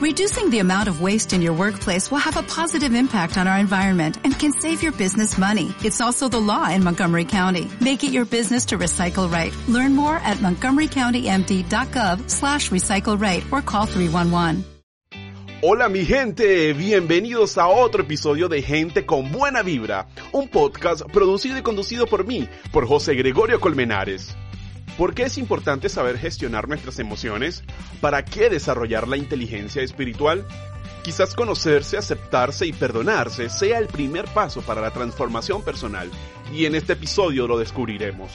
Reducing the amount of waste in your workplace will have a positive impact on our environment and can save your business money. It's also the law in Montgomery County. Make it your business to recycle right. Learn more at montgomerycountymd.gov slash recycle right or call 311. Hola mi gente, bienvenidos a otro episodio de Gente con Buena Vibra, un podcast producido y conducido por mí, por José Gregorio Colmenares. ¿Por qué es importante saber gestionar nuestras emociones? ¿Para qué desarrollar la inteligencia espiritual? Quizás conocerse, aceptarse y perdonarse sea el primer paso para la transformación personal, y en este episodio lo descubriremos.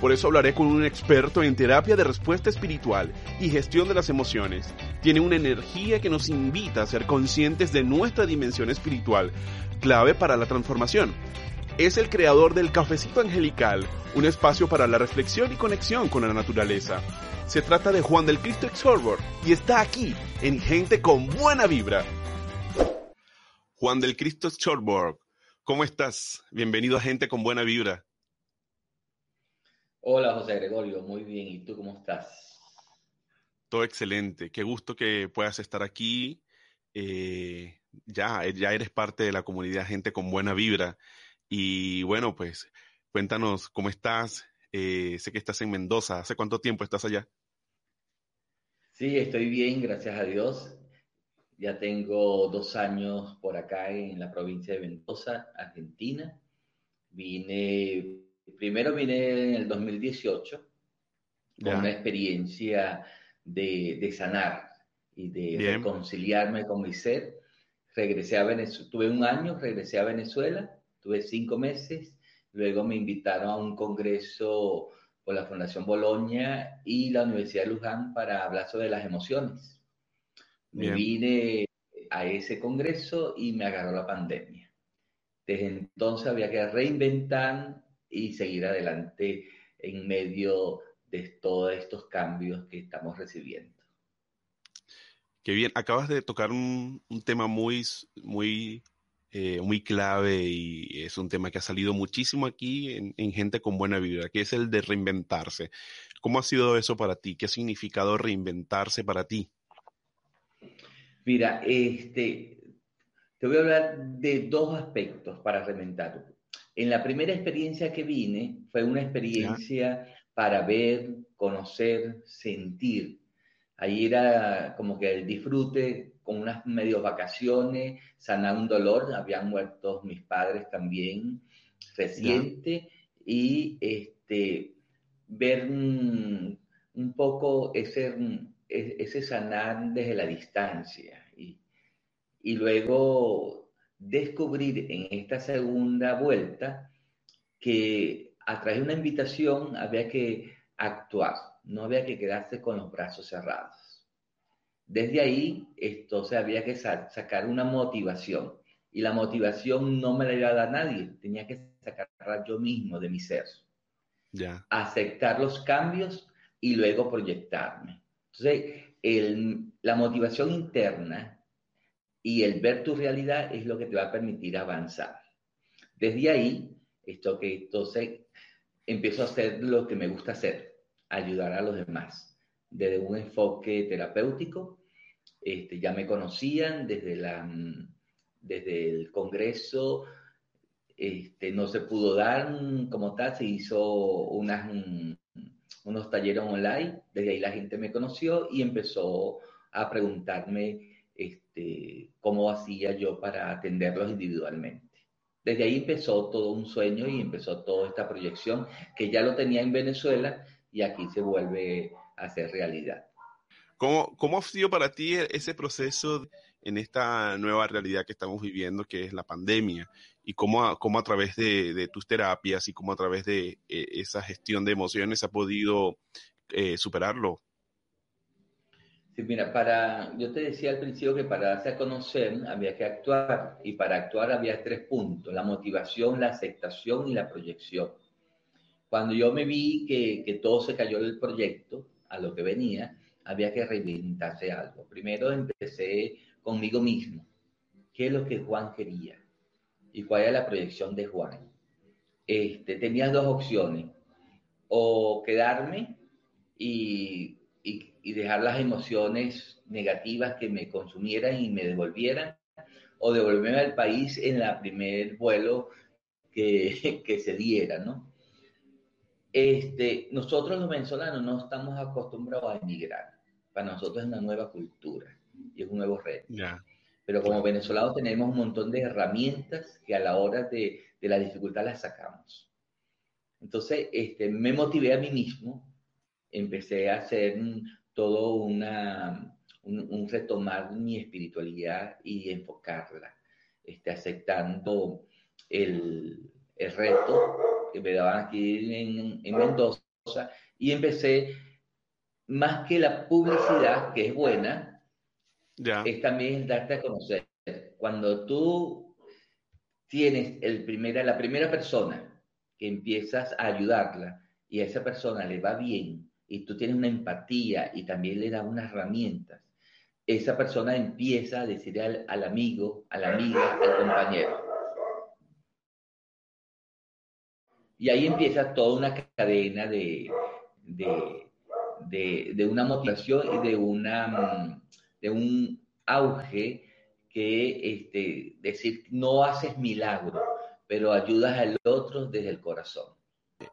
Por eso hablaré con un experto en terapia de respuesta espiritual y gestión de las emociones. Tiene una energía que nos invita a ser conscientes de nuestra dimensión espiritual, clave para la transformación es el creador del Cafecito Angelical, un espacio para la reflexión y conexión con la naturaleza. Se trata de Juan del Cristo Exorber y está aquí en Gente con Buena Vibra. Juan del Cristo Exorber, ¿cómo estás? Bienvenido a Gente con Buena Vibra. Hola José Gregorio, muy bien. ¿Y tú cómo estás? Todo excelente. Qué gusto que puedas estar aquí. Eh, ya, ya eres parte de la comunidad Gente con Buena Vibra. Y bueno, pues cuéntanos cómo estás. Eh, sé que estás en Mendoza. ¿Hace cuánto tiempo estás allá? Sí, estoy bien, gracias a Dios. Ya tengo dos años por acá en la provincia de Mendoza, Argentina. Vine, primero vine en el 2018 con una experiencia de, de, sanar y de reconciliarme con mi ser. Regresé a Venezuela, tuve un año, regresé a Venezuela Tuve cinco meses, luego me invitaron a un congreso por la Fundación Boloña y la Universidad de Luján para hablar sobre las emociones. Me vine a ese congreso y me agarró la pandemia. Desde entonces había que reinventar y seguir adelante en medio de todos estos cambios que estamos recibiendo. Qué bien, acabas de tocar un, un tema muy, muy eh, muy clave y es un tema que ha salido muchísimo aquí en, Gente con Buena Vibra, que es el de reinventarse. ¿Cómo ha sido eso para ti? ¿Qué ha significado reinventarse para ti? Mira, este, te voy a hablar de dos aspectos para reinventar. En la primera experiencia que vine fue una experiencia para ver, conocer, sentir. Ahí era como que el disfrute con unas medio vacaciones, sanar un dolor, habían muerto mis padres también reciente, y este, ver un, poco ese, ese sanar desde la distancia. Y, y luego descubrir en esta segunda vuelta que a través de una invitación había que actuar, no había que quedarse con los brazos cerrados. Desde ahí, esto, se había que sacar una motivación. Y la motivación no me la iba a dar nadie, tenía que sacarla yo mismo de mi ser. Aceptar los cambios y luego proyectarme. Entonces, la motivación interna y el ver tu realidad es lo que te va a permitir avanzar. Desde ahí, esto que entonces empiezo a hacer lo que me gusta hacer, ayudar a los demás desde un enfoque terapéutico. Este, ya me conocían desde, la, desde el Congreso, este, no se pudo dar como tal, se hizo unas, unos talleres online, desde ahí la gente me conoció y empezó a preguntarme este, cómo hacía yo para atenderlos individualmente. Desde ahí empezó todo un sueño y empezó toda esta proyección que ya lo tenía en Venezuela y aquí se vuelve hacer realidad. ¿Cómo, ¿Cómo ha sido para ti ese proceso en esta nueva realidad que estamos viviendo, que es la pandemia? ¿Y cómo, cómo a través de, tus terapias y cómo a través de eh, esa gestión de emociones ha podido eh, superarlo? Sí, mira, para, yo te decía al principio que para darse a conocer había que actuar y para actuar había tres puntos, la motivación, la aceptación y la proyección. Cuando yo me vi que, todo se cayó del proyecto, a lo que venía, había que reinventarse algo. Primero empecé conmigo mismo. ¿Qué es lo que Juan quería? ¿Y cuál era la proyección de Juan? Este, tenía dos opciones. O quedarme y, y, dejar las emociones negativas que me consumieran y me devolvieran, o devolverme al país en el primer vuelo que, que se diera, ¿no? Este, nosotros los venezolanos no estamos acostumbrados a emigrar. Para nosotros es una nueva cultura y es un nuevo reto. Pero como venezolanos tenemos un montón de herramientas que a la hora de, de la dificultad las sacamos. Entonces, este, me motivé a mí mismo, empecé a hacer todo una, un, retomar mi espiritualidad y enfocarla, este, aceptando el, el reto me daban aquí en, en Mendoza y empecé, más que la publicidad, que es buena, es también darte a conocer. Cuando tú tienes el primera, la primera persona que empiezas a ayudarla y a esa persona le va bien y tú tienes una empatía y también le das unas herramientas, esa persona empieza a decir al, al amigo, a la amiga, al compañero. Y ahí empieza toda una cadena de, de, de, una motivación y de, una, de un auge que este, decir, no haces milagro, pero ayudas al otro desde el corazón.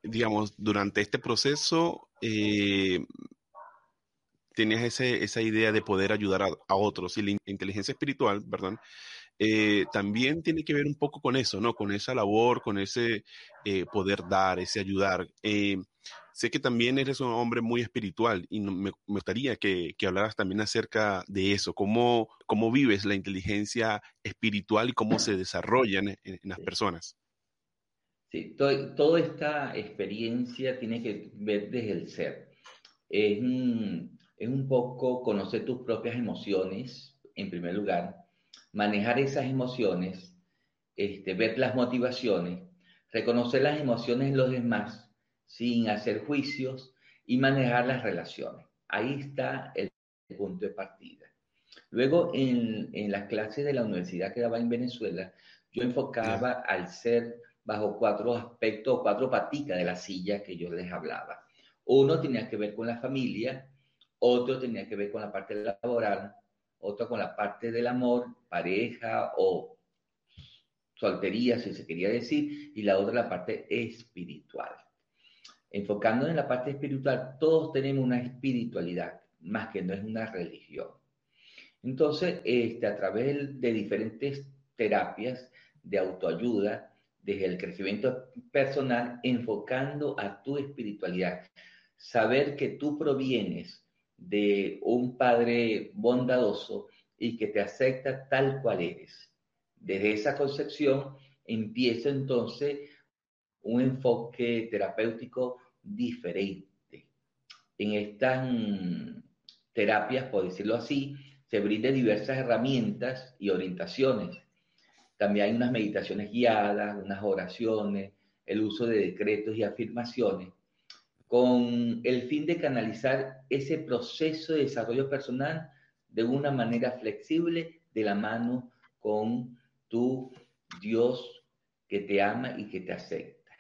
Digamos, durante este proceso, eh, tenías ese, esa idea de poder ayudar a, otros y la inteligencia espiritual, perdón, eh, también tiene que ver un poco con eso, ¿no? Con esa labor, con ese eh, poder dar, ese ayudar. sé que también eres un hombre muy espiritual y me, gustaría que, que, hablaras también acerca de eso, cómo, cómo vives la inteligencia espiritual y cómo se desarrolla en, en las personas. Sí, toda esta experiencia tiene que ver desde el ser. Es un, es un poco conocer tus propias emociones, en primer lugar, manejar esas emociones, este, ver las motivaciones, reconocer las emociones en los demás sin hacer juicios y manejar las relaciones. Ahí está el punto de partida. Luego, en, en las clases de la universidad que daba en Venezuela, yo enfocaba al ser bajo cuatro aspectos, cuatro paticas de la silla que yo les hablaba. Uno tenía que ver con la familia, otro tenía que ver con la parte laboral, otro con la parte del amor, pareja o soltería, si se quería decir, y la otra la parte espiritual. Enfocando en la parte espiritual, todos tenemos una espiritualidad, más que no es una religión. Entonces, este, a través de diferentes terapias de autoayuda, desde el crecimiento personal, enfocando a tu espiritualidad. Saber que tú provienes de un Padre bondadoso y que te acepta tal cual eres. Desde esa concepción empieza entonces un enfoque terapéutico diferente. En estas terapias, por decirlo así, se brindan diversas herramientas y orientaciones también hay unas meditaciones guiadas, unas oraciones, el uso de decretos y afirmaciones, con el fin de canalizar ese proceso de desarrollo personal de una manera flexible, de la mano con tu Dios que te ama y que te acepta.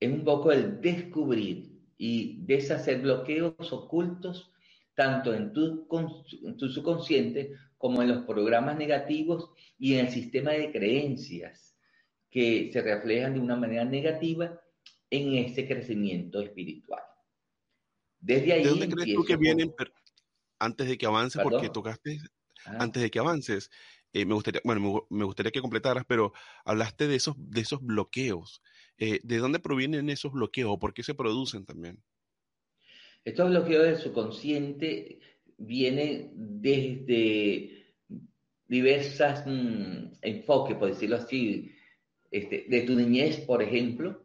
Es un poco el descubrir y deshacer bloqueos ocultos tanto en tu, en subconsciente como en los programas negativos y en el sistema de creencias que se reflejan de una manera negativa en ese crecimiento espiritual. Desde ahí. ¿De dónde crees tú que vienen? Antes de que avance, porque tocaste, ah. antes de que avances, eh, me gustaría, bueno, me, gustaría que completaras, pero hablaste de esos, de esos bloqueos. Eh, ¿De dónde provienen esos bloqueos? ¿Por qué se producen también? Estos bloqueos del subconsciente viene desde diversas mm, enfoques, por decirlo así, este, de tu niñez, por ejemplo,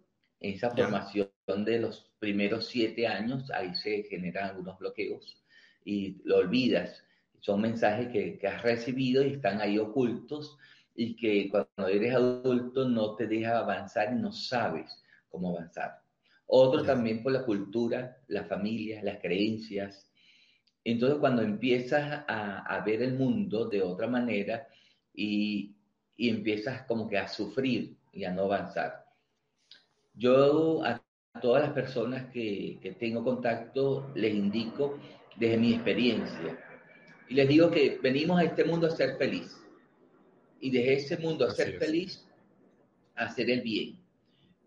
esa formación de los primeros siete años, ahí se generan algunos bloqueos y lo olvidas. Son mensajes que, que has recibido y están ahí ocultos y que cuando eres adulto no te deja avanzar y no sabes cómo avanzar. Otro también por la cultura, la familia, las creencias, entonces, cuando empiezas a, ver el mundo de otra manera y, empiezas como que a sufrir y a no avanzar. Yo a todas las personas que, tengo contacto les indico desde mi experiencia. Y les digo que venimos a este mundo a ser feliz. Y desde ese mundo a ser feliz, a hacer el bien.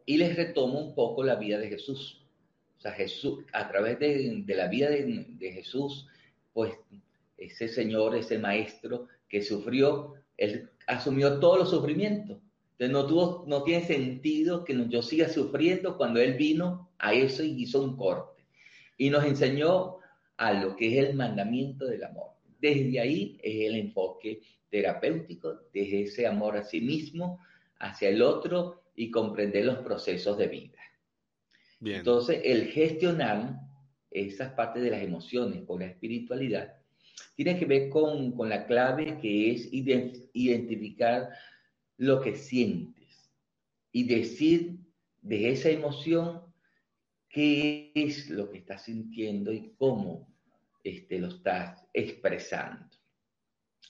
Y les retomo un poco la vida de Jesús. O sea, Jesús, a través de, la vida de, de, Jesús, pues ese Señor, ese Maestro que sufrió, él asumió todos los sufrimientos. Entonces no, tuvo, no tiene sentido que yo siga sufriendo cuando Él vino a eso y hizo un corte. Y nos enseñó a lo que es el mandamiento del amor. Desde ahí es el enfoque terapéutico, desde ese amor a sí mismo, hacia el otro y comprender los procesos de vida. Entonces, el gestionar esas partes de las emociones con la espiritualidad tiene que ver con, con la clave que es identificar lo que sientes y decir de esa emoción qué es lo que estás sintiendo y cómo este, lo estás expresando.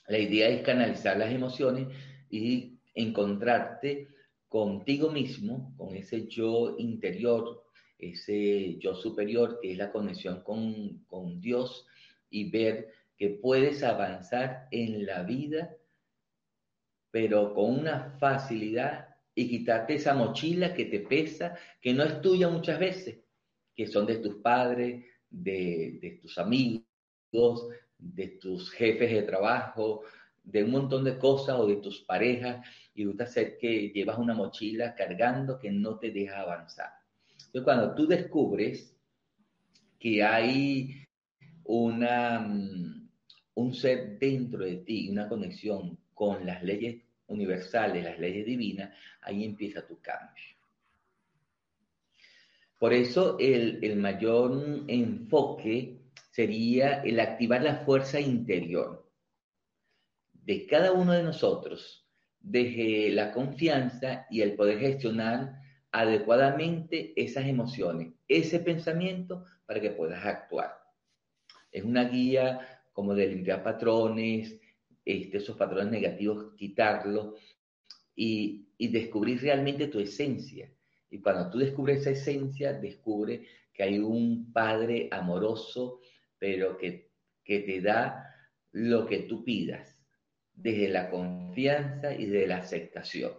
La idea es canalizar las emociones y encontrarte contigo mismo, con ese yo interior, ese yo superior que es la conexión con, con Dios y ver que puedes avanzar en la vida pero con una facilidad y quitarte esa mochila que te pesa, que no es tuya muchas veces, que son de tus padres, de, tus amigos, de tus jefes de trabajo, de un montón de cosas o de tus parejas, y gusta ser que llevas una mochila cargando que no te deja avanzar. Entonces, cuando tú descubres que hay una, mm, un ser dentro de ti, una conexión con las leyes universales, las leyes divinas, ahí empieza tu cambio. Por eso el, el mayor enfoque sería el activar la fuerza interior de cada uno de nosotros, desde la confianza y el poder gestionar adecuadamente esas emociones, ese pensamiento para que puedas actuar. Es una guía como de limpiar patrones, este, esos patrones negativos, quitarlos y, descubrir realmente tu esencia. Y cuando tú descubres esa esencia, descubre que hay un Padre amoroso, pero que, que te da lo que tú pidas, desde la confianza y de la aceptación.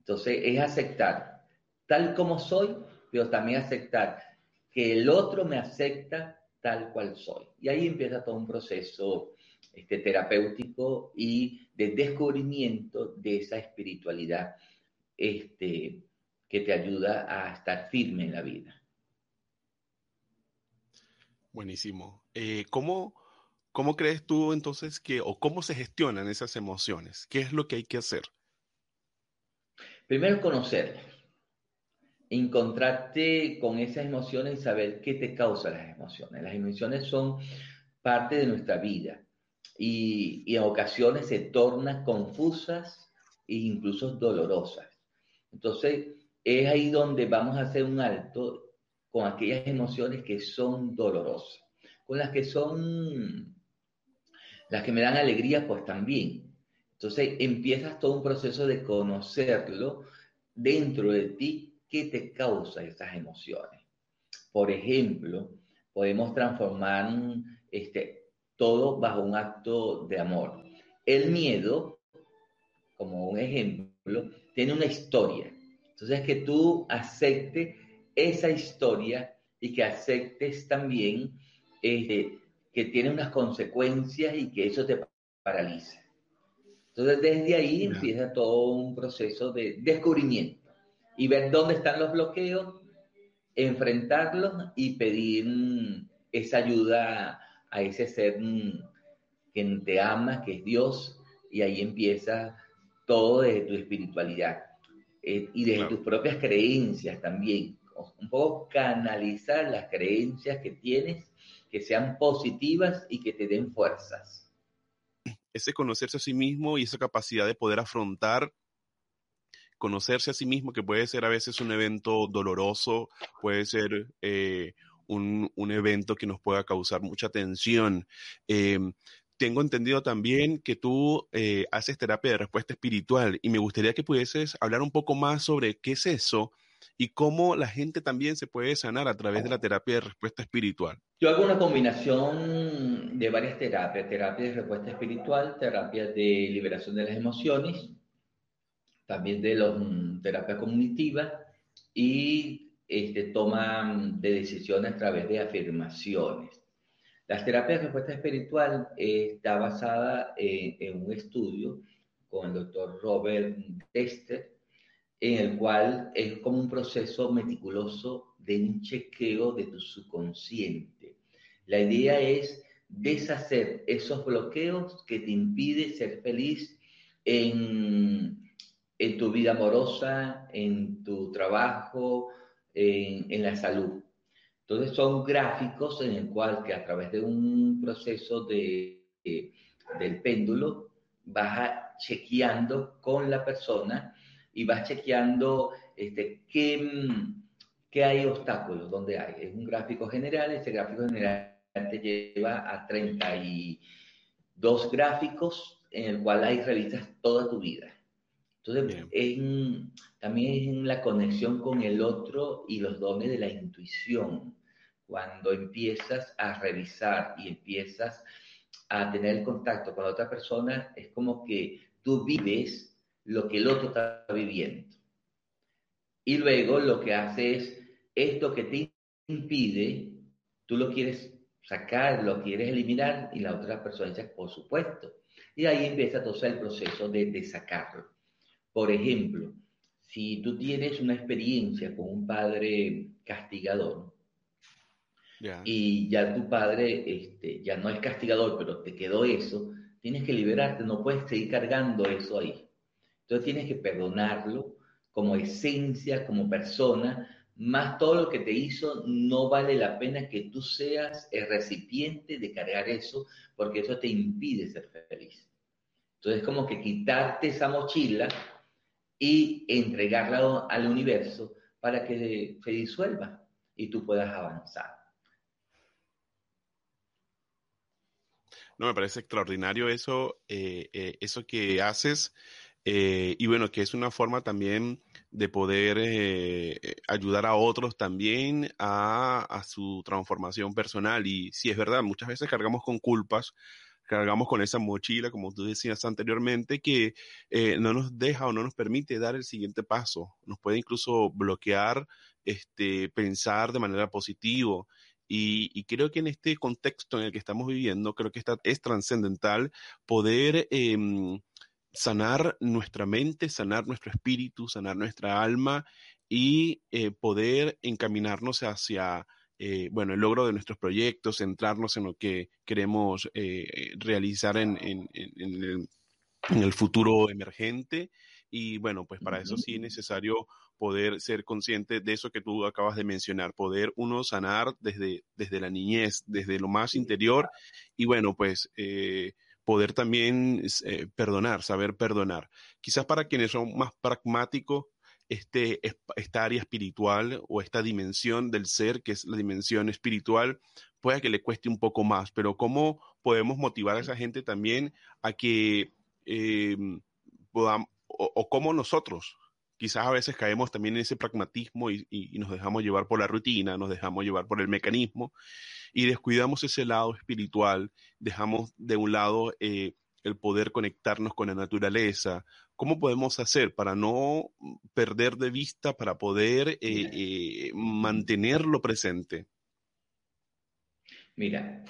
Entonces es aceptar tal como soy, pero también aceptar que el otro me acepta tal cual soy. Y ahí empieza todo un proceso este, terapéutico y de descubrimiento de esa espiritualidad este, que te ayuda a estar firme en la vida. Buenísimo. Eh, ¿cómo, ¿Cómo crees tú entonces que, o cómo se gestionan esas emociones? ¿Qué es lo que hay que hacer? Primero conocerlas, encontrarte con esas emociones y saber qué te causa las emociones. Las emociones son parte de nuestra vida y, en ocasiones se tornan confusas e incluso dolorosas. Entonces, es ahí donde vamos a hacer un alto con aquellas emociones que son dolorosas, con las que son, las que me dan alegría, pues también. Entonces empiezas todo un proceso de conocerlo dentro de ti, qué te causa esas emociones. Por ejemplo, podemos transformar este, todo bajo un acto de amor. El miedo, como un ejemplo, tiene una historia. Entonces, que tú aceptes esa historia y que aceptes también este, que tiene unas consecuencias y que eso te paraliza. Entonces, desde ahí empieza todo un proceso de descubrimiento y ver dónde están los bloqueos, enfrentarlos y pedir esa ayuda a ese ser mm, que te ama, que es Dios, y ahí empieza todo desde tu espiritualidad eh, y desde tus propias creencias también. Un poco canalizar las creencias que tienes, que sean positivas y que te den fuerzas. Ese conocerse a sí mismo y esa capacidad de poder afrontar conocerse a sí mismo, que puede ser a veces un evento doloroso, puede ser eh, un, un evento que nos pueda causar mucha tensión. Em, tengo entendido también que tú eh, haces terapia de respuesta espiritual y me gustaría que pudieses hablar un poco más sobre qué es eso y cómo la gente también se puede sanar a través de la terapia de respuesta espiritual. Yo hago una combinación de varias terapias, terapia de respuesta espiritual, terapia de liberación de las emociones, también de la mm, terapia cognitiva y este, toma de decisiones a través de afirmaciones. La terapia de respuesta espiritual está basada en, un estudio con el doctor Robert Tester, en el cual es como un proceso meticuloso de un chequeo de tu subconsciente. La idea es deshacer esos bloqueos que te impiden ser feliz en, en tu vida amorosa, en tu trabajo, en, en la salud. Entonces son gráficos en el cual que a través de un proceso de, del péndulo vas chequeando con la persona y vas chequeando este, qué, qué hay obstáculos, dónde hay. Es un gráfico general, ese gráfico general te lleva a 32 gráficos en el cual hay revistas toda tu vida. Entonces, también es en la conexión con el otro y los dones de la intuición cuando empiezas a revisar y empiezas a tener el contacto con la otra persona, es como que tú vives lo que el otro está viviendo. Y luego lo que hace es esto que te impide, tú lo quieres sacar, lo quieres eliminar y la otra persona dice, por supuesto. Y ahí empieza todo el proceso de, de sacarlo. Por ejemplo, si tú tienes una experiencia con un padre castigador, y ya tu padre este, ya no es castigador, pero te quedó eso, tienes que liberarte, no puedes seguir cargando eso ahí. Entonces tienes que perdonarlo como esencia, como persona, más todo lo que te hizo, no vale la pena que tú seas el recipiente de cargar eso, porque eso te impide ser feliz. Entonces, como que quitarte esa mochila y entregarla al universo para que se disuelva y tú puedas avanzar. No, me parece extraordinario eso, eh, eh, eso que haces. Eh, y bueno, que es una forma también de poder ayudar a otros también a, a, su transformación personal. Y sí, es verdad, muchas veces cargamos con culpas, cargamos con esa mochila, como tú decías anteriormente, que no nos deja o no nos permite dar el siguiente paso. Nos puede incluso bloquear este, pensar de manera positiva. Y, creo que en este contexto en el que estamos viviendo, creo que es trascendental poder em, sanar nuestra mente, sanar nuestro espíritu, sanar nuestra alma y eh, poder encaminarnos hacia eh, bueno, el logro de nuestros proyectos, centrarnos en lo que queremos eh, realizar en, en, el, en, el, futuro emergente. Y bueno, pues para eso sí es necesario poder ser consciente de eso que tú acabas de mencionar, poder uno sanar desde, desde la niñez, desde lo más interior y bueno, pues eh, poder también eh, perdonar, saber perdonar. Quizás para quienes son más pragmáticos, este, esta área espiritual o esta dimensión del ser, que es la dimensión espiritual, pueda que le cueste un poco más, pero ¿cómo podemos motivar a esa gente también a que eh, podamos, o, cómo nosotros quizás a veces caemos también en ese pragmatismo y, nos dejamos llevar por la rutina, nos dejamos llevar por el mecanismo y descuidamos ese lado espiritual, dejamos de un lado eh, el poder conectarnos con la naturaleza. ¿Cómo podemos hacer para no perder de vista, para poder eh, eh, mantenerlo presente? Mira,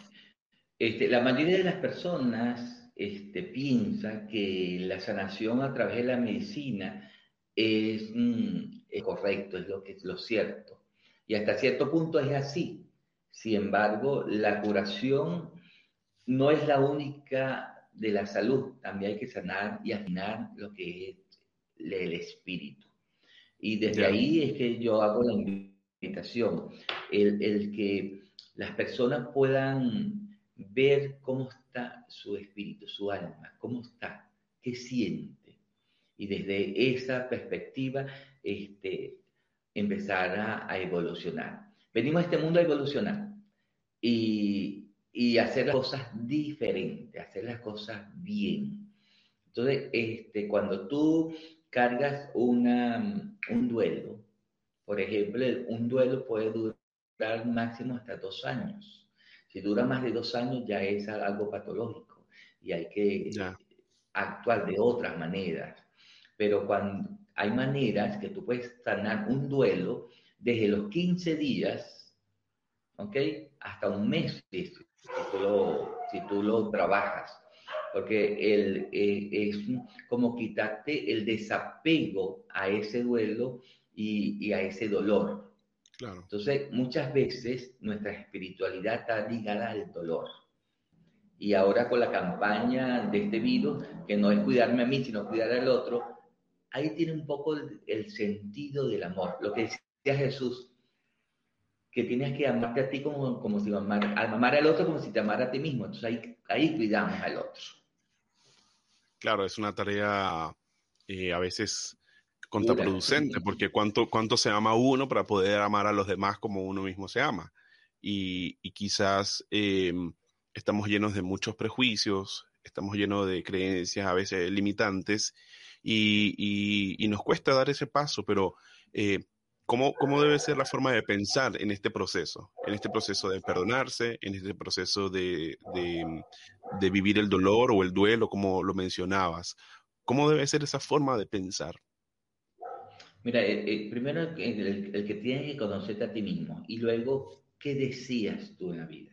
este, la mayoría de las personas este, piensa que la sanación a través de la medicina Mm, es, correcto, es lo que es lo cierto. Y hasta cierto punto es así. Sin embargo, la curación no es la única de la salud. También hay que sanar y afinar lo que es el espíritu. Y desde ahí es que yo hago la invitación, el, el que las personas puedan ver cómo está su espíritu, su alma, cómo está, qué siente y desde esa perspectiva este, empezar a, evolucionar. Venimos a este mundo a evolucionar y, y, hacer las cosas diferentes, hacer las cosas bien. Entonces, este, cuando tú cargas una, un duelo, Por ejemplo, un duelo puede durar máximo hasta dos años. Si dura más de dos años ya es algo patológico y hay que actuar de otras maneras. Pero cuando hay maneras que tú puedes sanar un duelo desde los 15 días, ¿ok? Hasta un mes si tú lo, si tú lo trabajas. Porque el, eh, es como quitarte el desapego a ese duelo y, y a ese dolor. Claro. Entonces, muchas veces nuestra espiritualidad está ligada al dolor. Y ahora con la campaña de este virus, que no es cuidarme a mí, sino cuidar al otro, ahí tiene un poco el, sentido del amor. Lo que decía Jesús, que tienes que amarte a ti como, como si amar, amar al otro como si te amara a ti mismo. Entonces ahí, ahí cuidamos al otro. Claro, es una tarea eh, a veces contraproducente, porque cuánto, cuánto se ama uno para poder amar a los demás como uno mismo se ama. Y, y quizás eh, estamos llenos de muchos prejuicios, estamos llenos de creencias a veces limitantes y, nos cuesta dar ese paso, pero eh, ¿cómo, debe ser la forma de pensar en este proceso? En este proceso de perdonarse, en este proceso de, vivir el dolor o el duelo, como lo mencionabas. ¿Cómo debe ser esa forma de pensar? Mira, eh, eh, primero el, el, que tienes que conocerte a ti mismo y luego, ¿qué decías tú en la vida?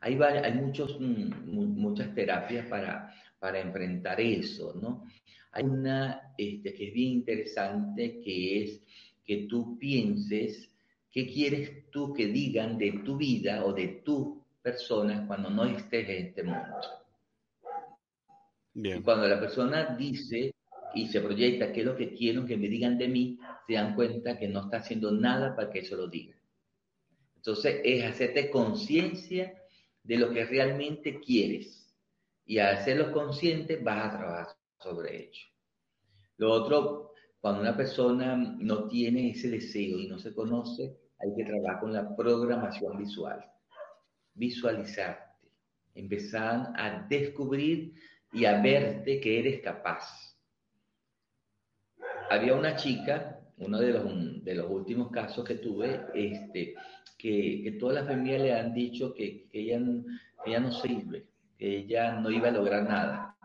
Hay, hay muchos, mm, muchas terapias para, para enfrentar eso, ¿no? Hay una este, que es bien interesante, que es que tú pienses qué quieres tú que digan de tu vida o de tu persona cuando no estés en este mundo. Bien. Y cuando la persona dice y se proyecta qué es lo que quiero que me digan de mí, se dan cuenta que no está haciendo nada para que eso lo diga. Entonces es hacerte conciencia de lo que realmente quieres. Y al hacerlo consciente vas a trabajar sobre ello. Lo otro, cuando una persona no tiene ese deseo y no se conoce, hay que trabajar con la programación visual. Visualizarte. Empezar a descubrir y a verte que eres capaz. Había una chica, uno de los, de los últimos casos que tuve, este, que, que toda la familia le han dicho que, que ella, ella no sirve, que ella no iba a lograr nada.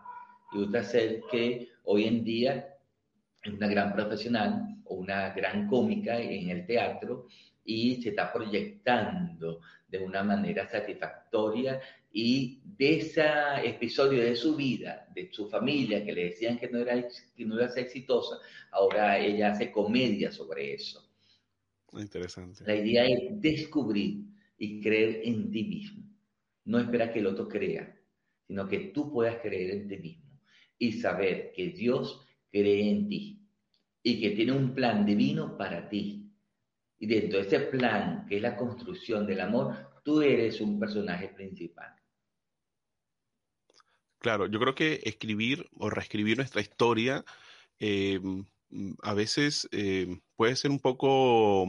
Y usted ser que hoy en día una gran profesional o una gran cómica en el teatro y se está proyectando de una manera satisfactoria y de ese episodio de su vida, de su familia, que le decían que no, era, que no iba a ser exitosa, ahora ella hace comedia sobre eso. Interesante. La idea es descubrir y creer en ti mismo. No esperar que el otro crea, sino que tú puedas creer en ti mismo y saber que Dios cree en ti y que tiene un plan divino para ti. Y dentro de ese plan, que es la construcción del amor, tú eres un personaje principal. Claro, yo creo que escribir o reescribir nuestra historia eh, a veces eh, puede ser un poco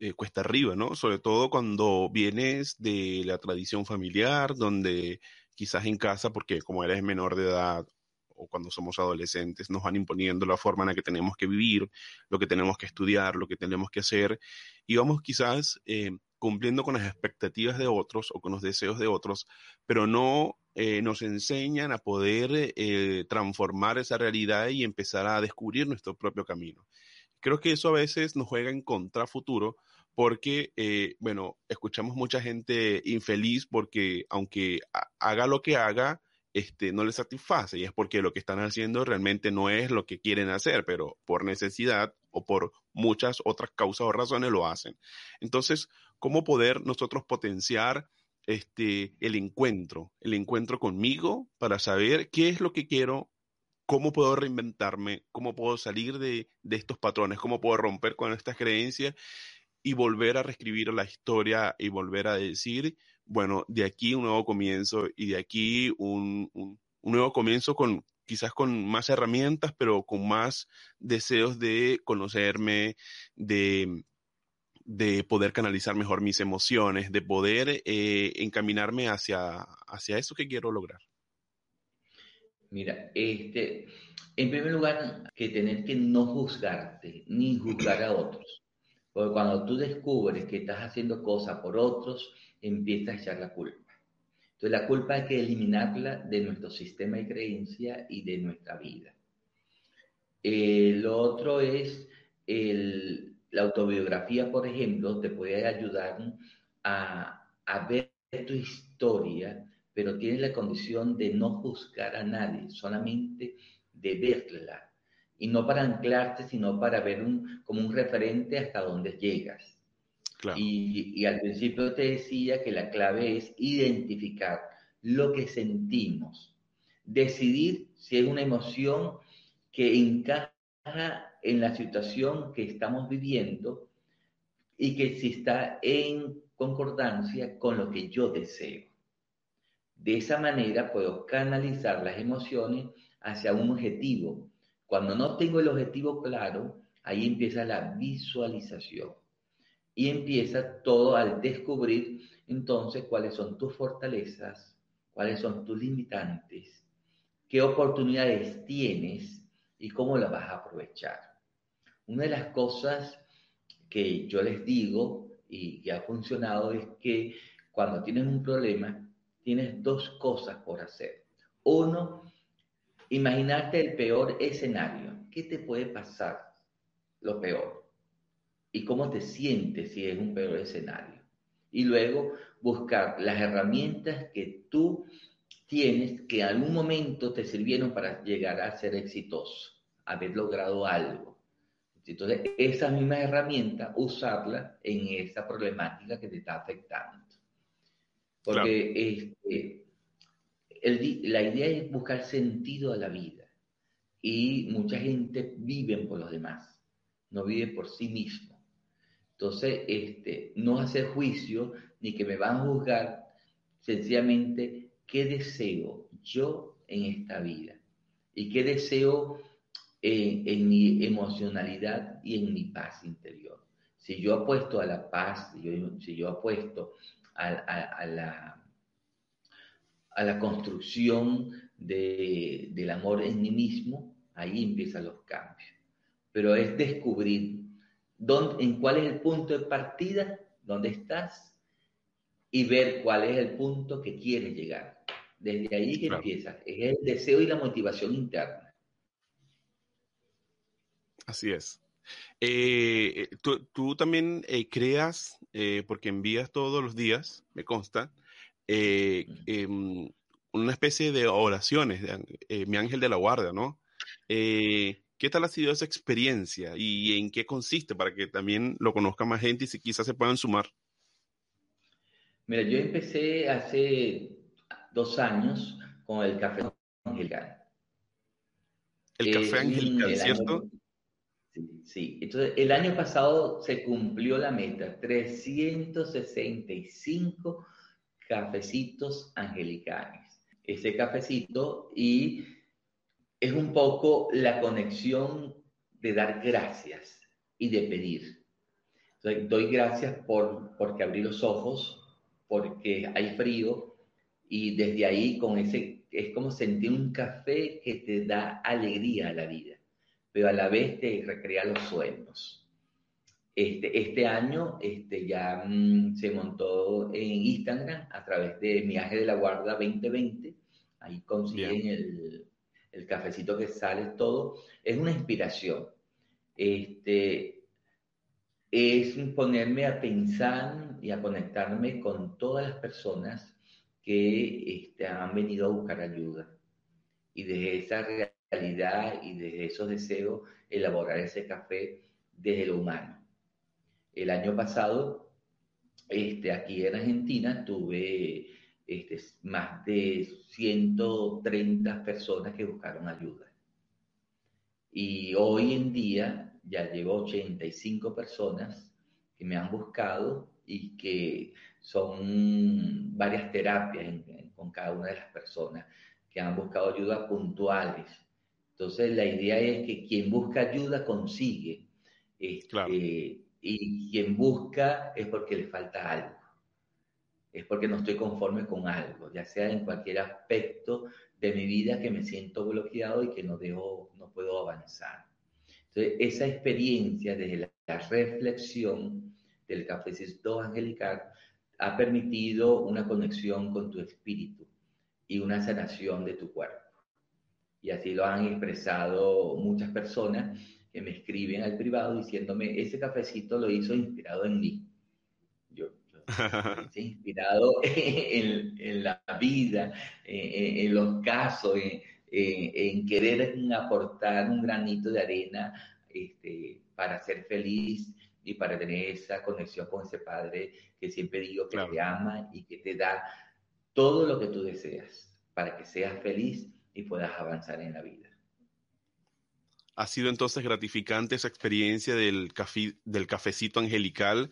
eh, cuesta arriba, ¿no? Sobre todo cuando vienes de la tradición familiar, donde quizás en casa, porque como eres menor de edad o cuando somos adolescentes, nos van imponiendo la forma en la que tenemos que vivir, lo que tenemos que estudiar, lo que tenemos que hacer, y vamos quizás eh, cumpliendo con las expectativas de otros o con los deseos de otros, pero no eh, nos enseñan a poder eh, transformar esa realidad y empezar a descubrir nuestro propio camino. Creo que eso a veces nos juega en contra futuro porque, eh, bueno, escuchamos mucha gente infeliz porque aunque haga lo que haga, este, no les satisface y es porque lo que están haciendo realmente no es lo que quieren hacer, pero por necesidad o por muchas otras causas o razones lo hacen. Entonces, ¿cómo poder nosotros potenciar este, el encuentro, el encuentro conmigo para saber qué es lo que quiero, cómo puedo reinventarme, cómo puedo salir de, de estos patrones, cómo puedo romper con estas creencias y volver a reescribir la historia y volver a decir, bueno, de aquí un nuevo comienzo y de aquí un, un, nuevo comienzo con quizás con más herramientas, pero con más deseos de conocerme, de, de poder canalizar mejor mis emociones, de poder eh, encaminarme hacia, hacia eso que quiero lograr. Mira, este, en primer lugar, que tener que no juzgarte ni juzgar a otros. Porque cuando tú descubres que estás haciendo cosas por otros, empiezas a echar la culpa. Entonces la culpa hay que eliminarla de nuestro sistema de creencia y de nuestra vida. Eh, lo otro es la autobiografía, por ejemplo, te puede ayudar a, a ver tu historia, pero tienes la condición de no juzgar a nadie, solamente de verla y no para anclarte, sino para ver un, como un referente hasta donde llegas. Y, y, al principio te decía que la clave es identificar lo que sentimos, decidir si es una emoción que encaja en la situación que estamos viviendo y que si está en concordancia con lo que yo deseo. De esa manera puedo canalizar las emociones hacia un objetivo cuando no tengo el objetivo claro, ahí empieza la visualización. Y empieza todo al descubrir entonces cuáles son tus fortalezas, cuáles son tus limitantes, qué oportunidades tienes y cómo las vas a aprovechar. Una de las cosas que yo les digo y que ha funcionado es que cuando tienes un problema, tienes dos cosas por hacer. Uno, Imaginarte el peor escenario. ¿Qué te puede pasar? Lo peor. ¿Y cómo te sientes si es un peor escenario? Y luego buscar las herramientas que tú tienes que en algún momento te sirvieron para llegar a ser exitoso, haber logrado algo. Entonces, esa misma herramienta, usarla en esa problemática que te está afectando. Porque este, la idea es buscar sentido a la vida. Y mucha gente vive por los demás, no vive por sí mismo. Entonces, este, no hacer juicio ni que me van a juzgar, sencillamente, ¿qué deseo yo en esta vida? ¿Y qué deseo en, mi emocionalidad y en mi paz interior? Si yo apuesto a la paz, si yo, apuesto a la a la construcción del amor en mí mismo, ahí empiezan los cambios. Pero es descubrir dónde, en cuál es el punto de partida, dónde estás, y ver cuál es el punto que quieres llegar. Desde ahí que empieza. Es el deseo y la motivación interna. Así es. Eh, tú, también eh, creas, eh, porque envías todos los días, me consta, eh, em, una especie de oraciones, eh, mi ángel de la guardia, ¿no? Eh, ¿Qué tal ha sido esa experiencia y en qué consiste para que también lo conozca más gente y si quizás se puedan sumar? Mira, yo empecé hace dos años con el café angelical. El café angelical, ¿cierto? Sí, sí, entonces el año pasado se cumplió la meta, 365 cafecitos angelicales. Ese cafecito y es un poco la conexión de dar gracias y de pedir. doy gracias por, porque abrí los ojos, porque hay frío y desde ahí con ese, es como sentir un café que te da alegría a la vida, pero a la vez te recrea los sueños. Este, este año este, ya mm, se montó en Instagram a través de Viaje de la Guarda 2020. Ahí consiguen el, el, cafecito que sale todo. Es una inspiración. Este, es ponerme a pensar y a conectarme con todas las personas que este, han venido a buscar ayuda. Y desde esa realidad y desde esos deseos, elaborar ese café desde lo humano el año pasado, este, aquí en Argentina, tuve este, más de 130 personas que buscaron ayuda. Y hoy en día ya llevo 85 personas que me han buscado y que son varias terapias con cada una de las personas que han buscado ayuda puntuales. Entonces la idea es que quien busca ayuda consigue. Este, y quien busca es porque le falta algo. Es porque no estoy conforme con algo, ya sea en cualquier aspecto de mi vida que me siento bloqueado y que no, dejo, no puedo avanzar. Entonces, esa experiencia desde la reflexión del cafecito angelical ha permitido una conexión con tu espíritu y una sanación de tu cuerpo. Y así lo han expresado muchas personas que me escriben al privado diciéndome, ese cafecito lo hizo inspirado en mí. Yo, yo inspirado en, la vida, en, los casos, en, querer aportar un granito de arena este, para ser feliz y para tener esa conexión con ese Padre que siempre digo que te ama y que te da todo lo que tú deseas para que seas feliz y puedas avanzar en la vida. Ha sido entonces gratificante esa experiencia del, del cafecito angelical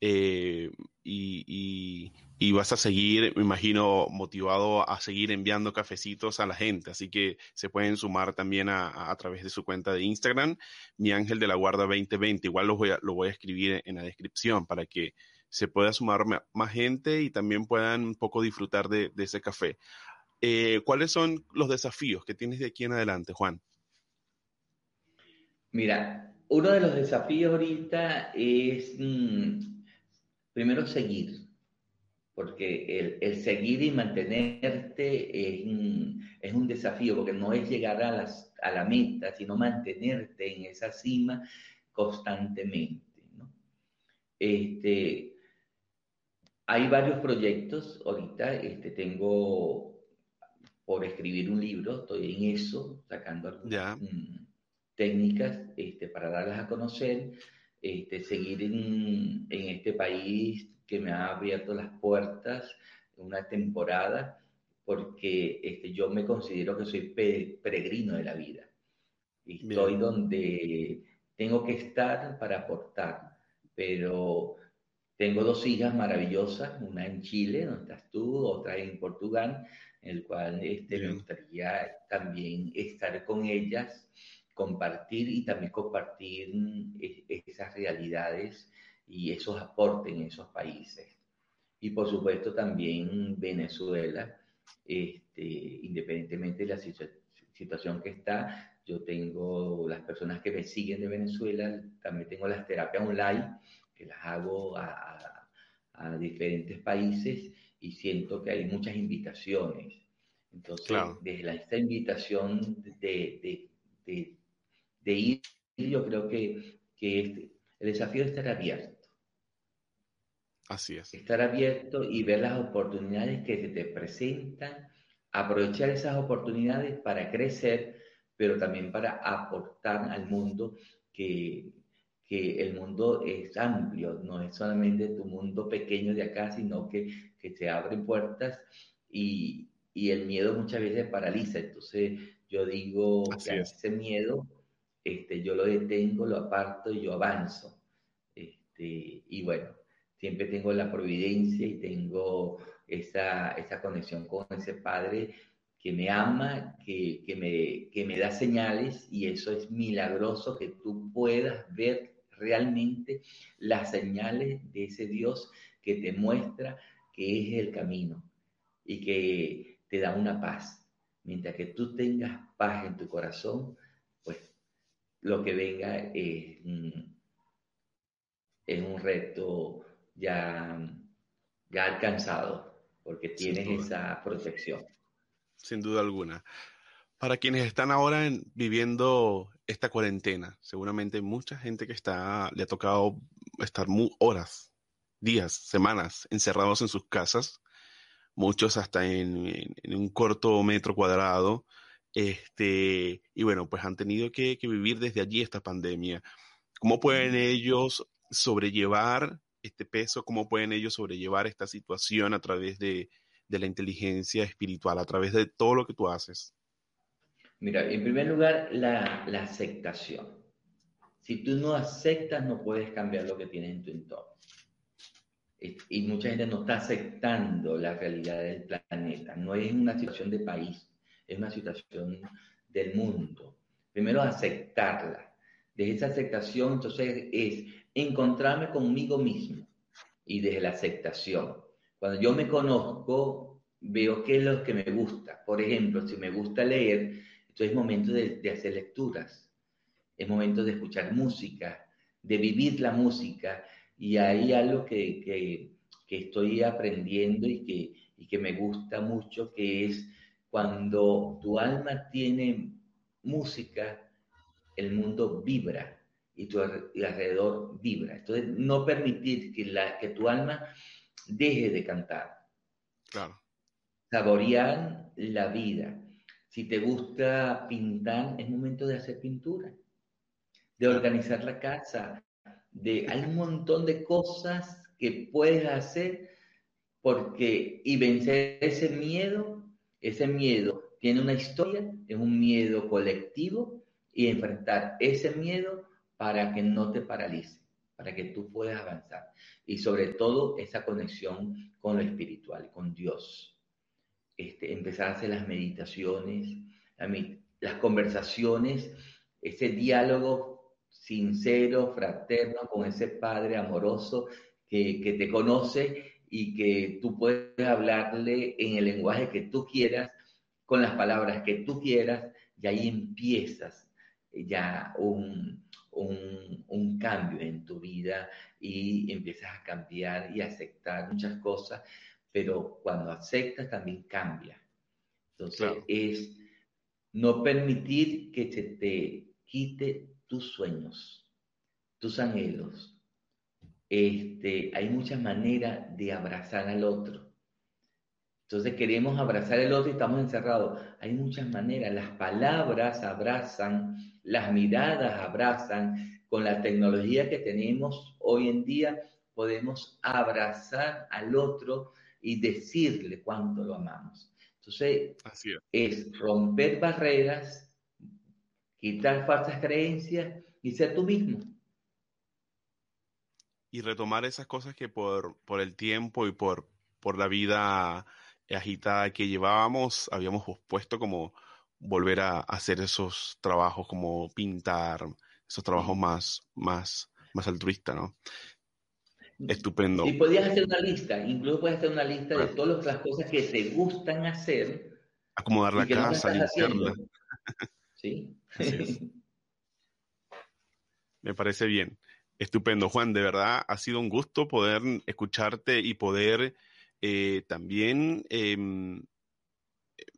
eh, y, vas a seguir, me imagino, motivado a seguir enviando cafecitos a la gente. Así que se pueden sumar también a, través de su cuenta de Instagram, mi ángel de la guarda 2020. Igual lo voy a, voy a escribir en la descripción para que se pueda sumar más gente y también puedan un poco disfrutar de, ese café. Eh, ¿Cuáles son los desafíos que tienes de aquí en adelante, Juan? Mira, uno de los desafíos ahorita es mm, primero seguir, porque el, seguir y mantenerte es un, desafío, porque no es llegar a, las, a la meta, sino mantenerte en esa cima constantemente. Este, hay varios proyectos ahorita, este, tengo por escribir un libro, estoy en eso, sacando algunas mm, técnicas este, para darlas a conocer. Este, seguir en, este país que me ha abierto las puertas una temporada, porque este, yo me considero que soy peregrino de la vida. Y estoy donde tengo que estar para aportar, pero tengo dos hijas maravillosas, una en Chile, donde estás tú, otra en Portugal, en el cual este, me gustaría también estar con ellas compartir y también compartir e, esas realidades y esos aportes en esos países. Y por supuesto también Venezuela, este, independientemente de la situación que está, yo tengo las personas que me siguen de Venezuela, también tengo las terapias online que las hago a, a, diferentes países y siento que hay muchas invitaciones. Entonces, desde esta invitación de, de de ir, yo creo que, que el desafío es estar abierto. Así es. Estar abierto y ver las oportunidades que se te presentan, aprovechar esas oportunidades para crecer, pero también para aportar al mundo que, que el mundo es amplio, no es solamente tu mundo pequeño de acá, sino que, que te abren puertas y, y, el miedo muchas veces paraliza. Entonces yo digo que ese miedo este, yo lo detengo, lo aparto y yo avanzo. Este, y bueno, siempre tengo la providencia y tengo esa, esa conexión con ese Padre que me ama, que, que, me, que me da señales y eso es milagroso que tú puedas ver realmente las señales de ese Dios que te muestra que es el camino y que te da una paz. Mientras que tú tengas paz en tu corazón, lo que venga es, un reto ya, ya alcanzado, porque tienes esa protección. Sin duda alguna. Para quienes están ahora viviendo esta cuarentena, seguramente mucha gente que está, le ha tocado estar horas, días, semanas encerrados en sus casas, muchos hasta en un corto metro cuadrado, este, y bueno, pues han tenido que, vivir desde allí esta pandemia. ¿Cómo pueden ellos sobrellevar este peso? ¿Cómo pueden ellos sobrellevar esta situación a través de, la inteligencia espiritual, a través de todo lo que tú haces? Mira, en primer lugar, la, aceptación. Si tú no aceptas, no puedes cambiar lo que tienes en tu entorno. Y mucha gente no está aceptando la realidad del planeta. No es una situación de país, es una situación del mundo. Primero aceptarla. Desde esa aceptación, entonces, es encontrarme conmigo mismo y desde la aceptación. Cuando yo me conozco, veo qué es lo que me gusta. Por ejemplo, si me gusta leer, entonces es momento de, hacer lecturas, es momento de escuchar música, de vivir la música. Y hay algo que, que, que estoy aprendiendo y que, y que me gusta mucho, que es cuando tu alma tiene música, el mundo vibra y tu alrededor vibra. Entonces, no permitir que, la, que tu alma deje de cantar. Claro. Saborear la vida. Si te gusta pintar, es momento de hacer pintura, de organizar la casa, de hay un montón de cosas que puedes hacer porque y vencer ese miedo, ese miedo tiene una historia, es un miedo colectivo y enfrentar ese miedo para que no te paralice, para que tú puedas avanzar. Y sobre todo esa conexión con lo espiritual, con Dios. Este, empezar a hacer las meditaciones, las conversaciones, ese diálogo sincero, fraterno con ese Padre amoroso que, que te conoce y que tú puedes hablarle en el lenguaje que tú quieras, con las palabras que tú quieras, y ahí empiezas ya un, un, cambio en tu vida y empiezas a cambiar y aceptar muchas cosas, pero cuando aceptas también cambia. Entonces es no permitir que se te quite tus sueños, tus anhelos. Este, hay muchas maneras de abrazar al otro. Entonces queremos abrazar al otro y estamos encerrados. Hay muchas maneras. Las palabras abrazan, las miradas abrazan. Con la tecnología que tenemos hoy en día podemos abrazar al otro y decirle cuánto lo amamos. Entonces es. romper barreras, quitar falsas creencias y ser tú mismo. Y retomar esas cosas que por, por el tiempo y por, por la vida agitada que llevábamos, habíamos pospuesto como volver a hacer esos trabajos como pintar, esos trabajos más, más, más altruistas, ¿no? Estupendo. Y podías hacer una lista, incluso puedes hacer una lista de todas las cosas que te gustan hacer. Acomodar la casa, limpiarla. Sí. Me parece bien. Estupendo, Juan. De verdad, ha sido un gusto poder escucharte y poder eh, también em,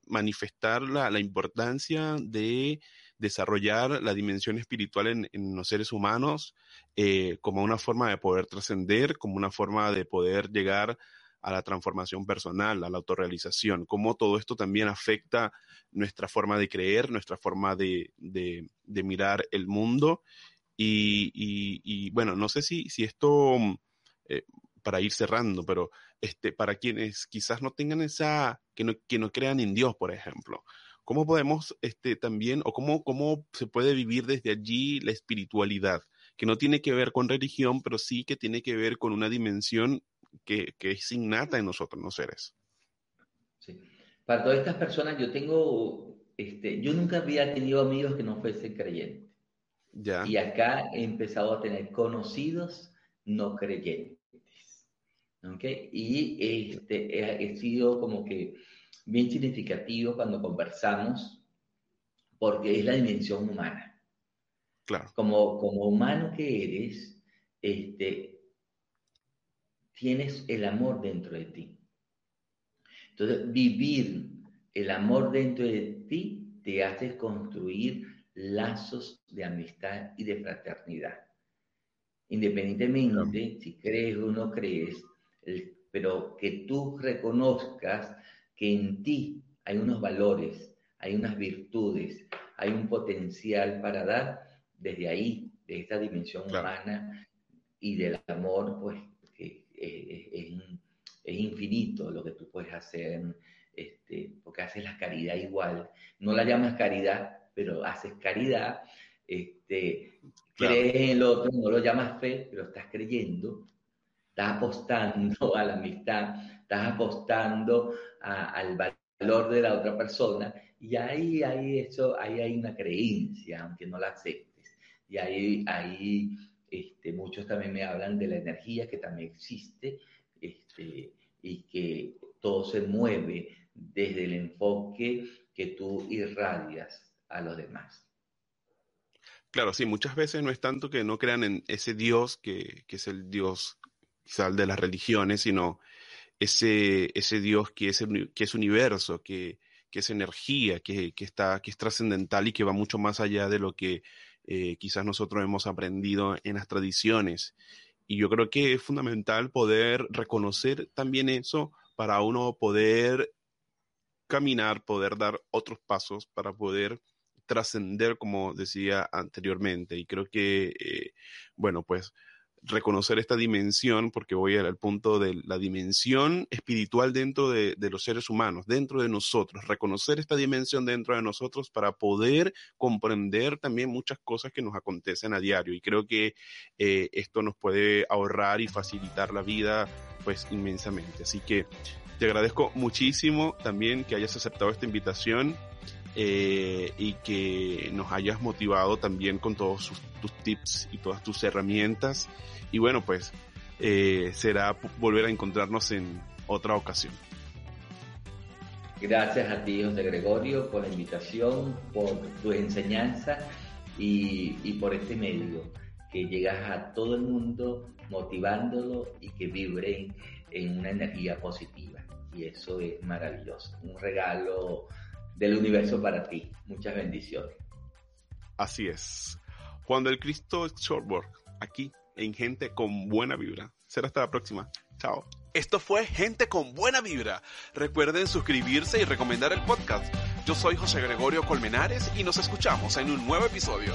manifestar la, importancia de desarrollar la dimensión espiritual en, los seres humanos eh, como una forma de poder trascender, como una forma de poder llegar a la transformación personal, a la autorrealización, cómo todo esto también afecta nuestra forma de creer, nuestra forma de, mirar el mundo. Y, bueno, no sé si, si esto, eh, para ir cerrando, pero este, para quienes quizás no tengan esa, que no, que no crean en Dios, por ejemplo. ¿Cómo podemos este, también, o cómo, cómo se puede vivir desde allí la espiritualidad? Que no tiene que ver con religión, pero sí que tiene que ver con una dimensión que, que es innata en nosotros, los seres. Sí. Para todas estas personas, yo tengo, este, yo nunca había tenido amigos que no fuesen creyentes. Ya. Y acá he empezado a tener conocidos no creyentes. Y este, he, sido como que bien significativo cuando conversamos, porque es la dimensión humana. Claro. Como, como humano que eres, este, tienes el amor dentro de ti. Entonces, vivir el amor dentro de ti te hace construir lazos de amistad y de fraternidad. Independientemente si crees o no crees, pero que tú reconozcas que en ti hay unos valores, hay unas virtudes, hay un potencial para dar desde ahí, de esta dimensión humana y del amor, pues que es, infinito lo que tú puedes hacer, este, porque haces la caridad igual. No la llamas caridad, pero haces caridad, este, crees en el otro, no lo llamas fe, pero estás creyendo estás apostando a la amistad, estás apostando al valor de la otra persona y ahí hay eso, ahí hay una creencia, aunque no la aceptes. Y ahí, ahí este, muchos también me hablan de la energía que también existe este, y que todo se mueve desde el enfoque que tú irradias a los demás. Claro, sí, muchas veces no es tanto que no crean en ese Dios que, que es el Dios quizá de las religiones, sino ese, ese Dios que es, que es universo, que, que es energía, que, que, está, que es trascendental y que va mucho más allá de lo que eh, quizás nosotros hemos aprendido en las tradiciones. Y yo creo que es fundamental poder reconocer también eso para uno poder caminar, poder dar otros pasos para poder trascender, como decía anteriormente. Y creo que, eh, bueno, pues reconocer esta dimensión, porque voy al punto de la dimensión espiritual dentro de, los seres humanos, dentro de nosotros, reconocer esta dimensión dentro de nosotros para poder comprender también muchas cosas que nos acontecen a diario. Y creo que eh, esto nos puede ahorrar y facilitar la vida pues inmensamente. Así que te agradezco muchísimo también que hayas aceptado esta invitación eh, y que nos hayas motivado también con todos tus tips y todas tus herramientas. Y bueno, pues eh, será volver a encontrarnos en otra ocasión. Gracias a ti, José Gregorio, por la invitación, por tu enseñanza y, y por este medio que llegas a todo el mundo motivándolo y que vibren en una energía positiva. Y eso es maravilloso. Un regalo del universo para ti. Muchas bendiciones. Así es. Juan del Cristo Shortboard, aquí en Gente con Buena Vibra. Será hasta la próxima. Chao. Esto fue Gente con Buena Vibra. Recuerden suscribirse y recomendar el podcast. Yo soy José Gregorio Colmenares y nos escuchamos en un nuevo episodio.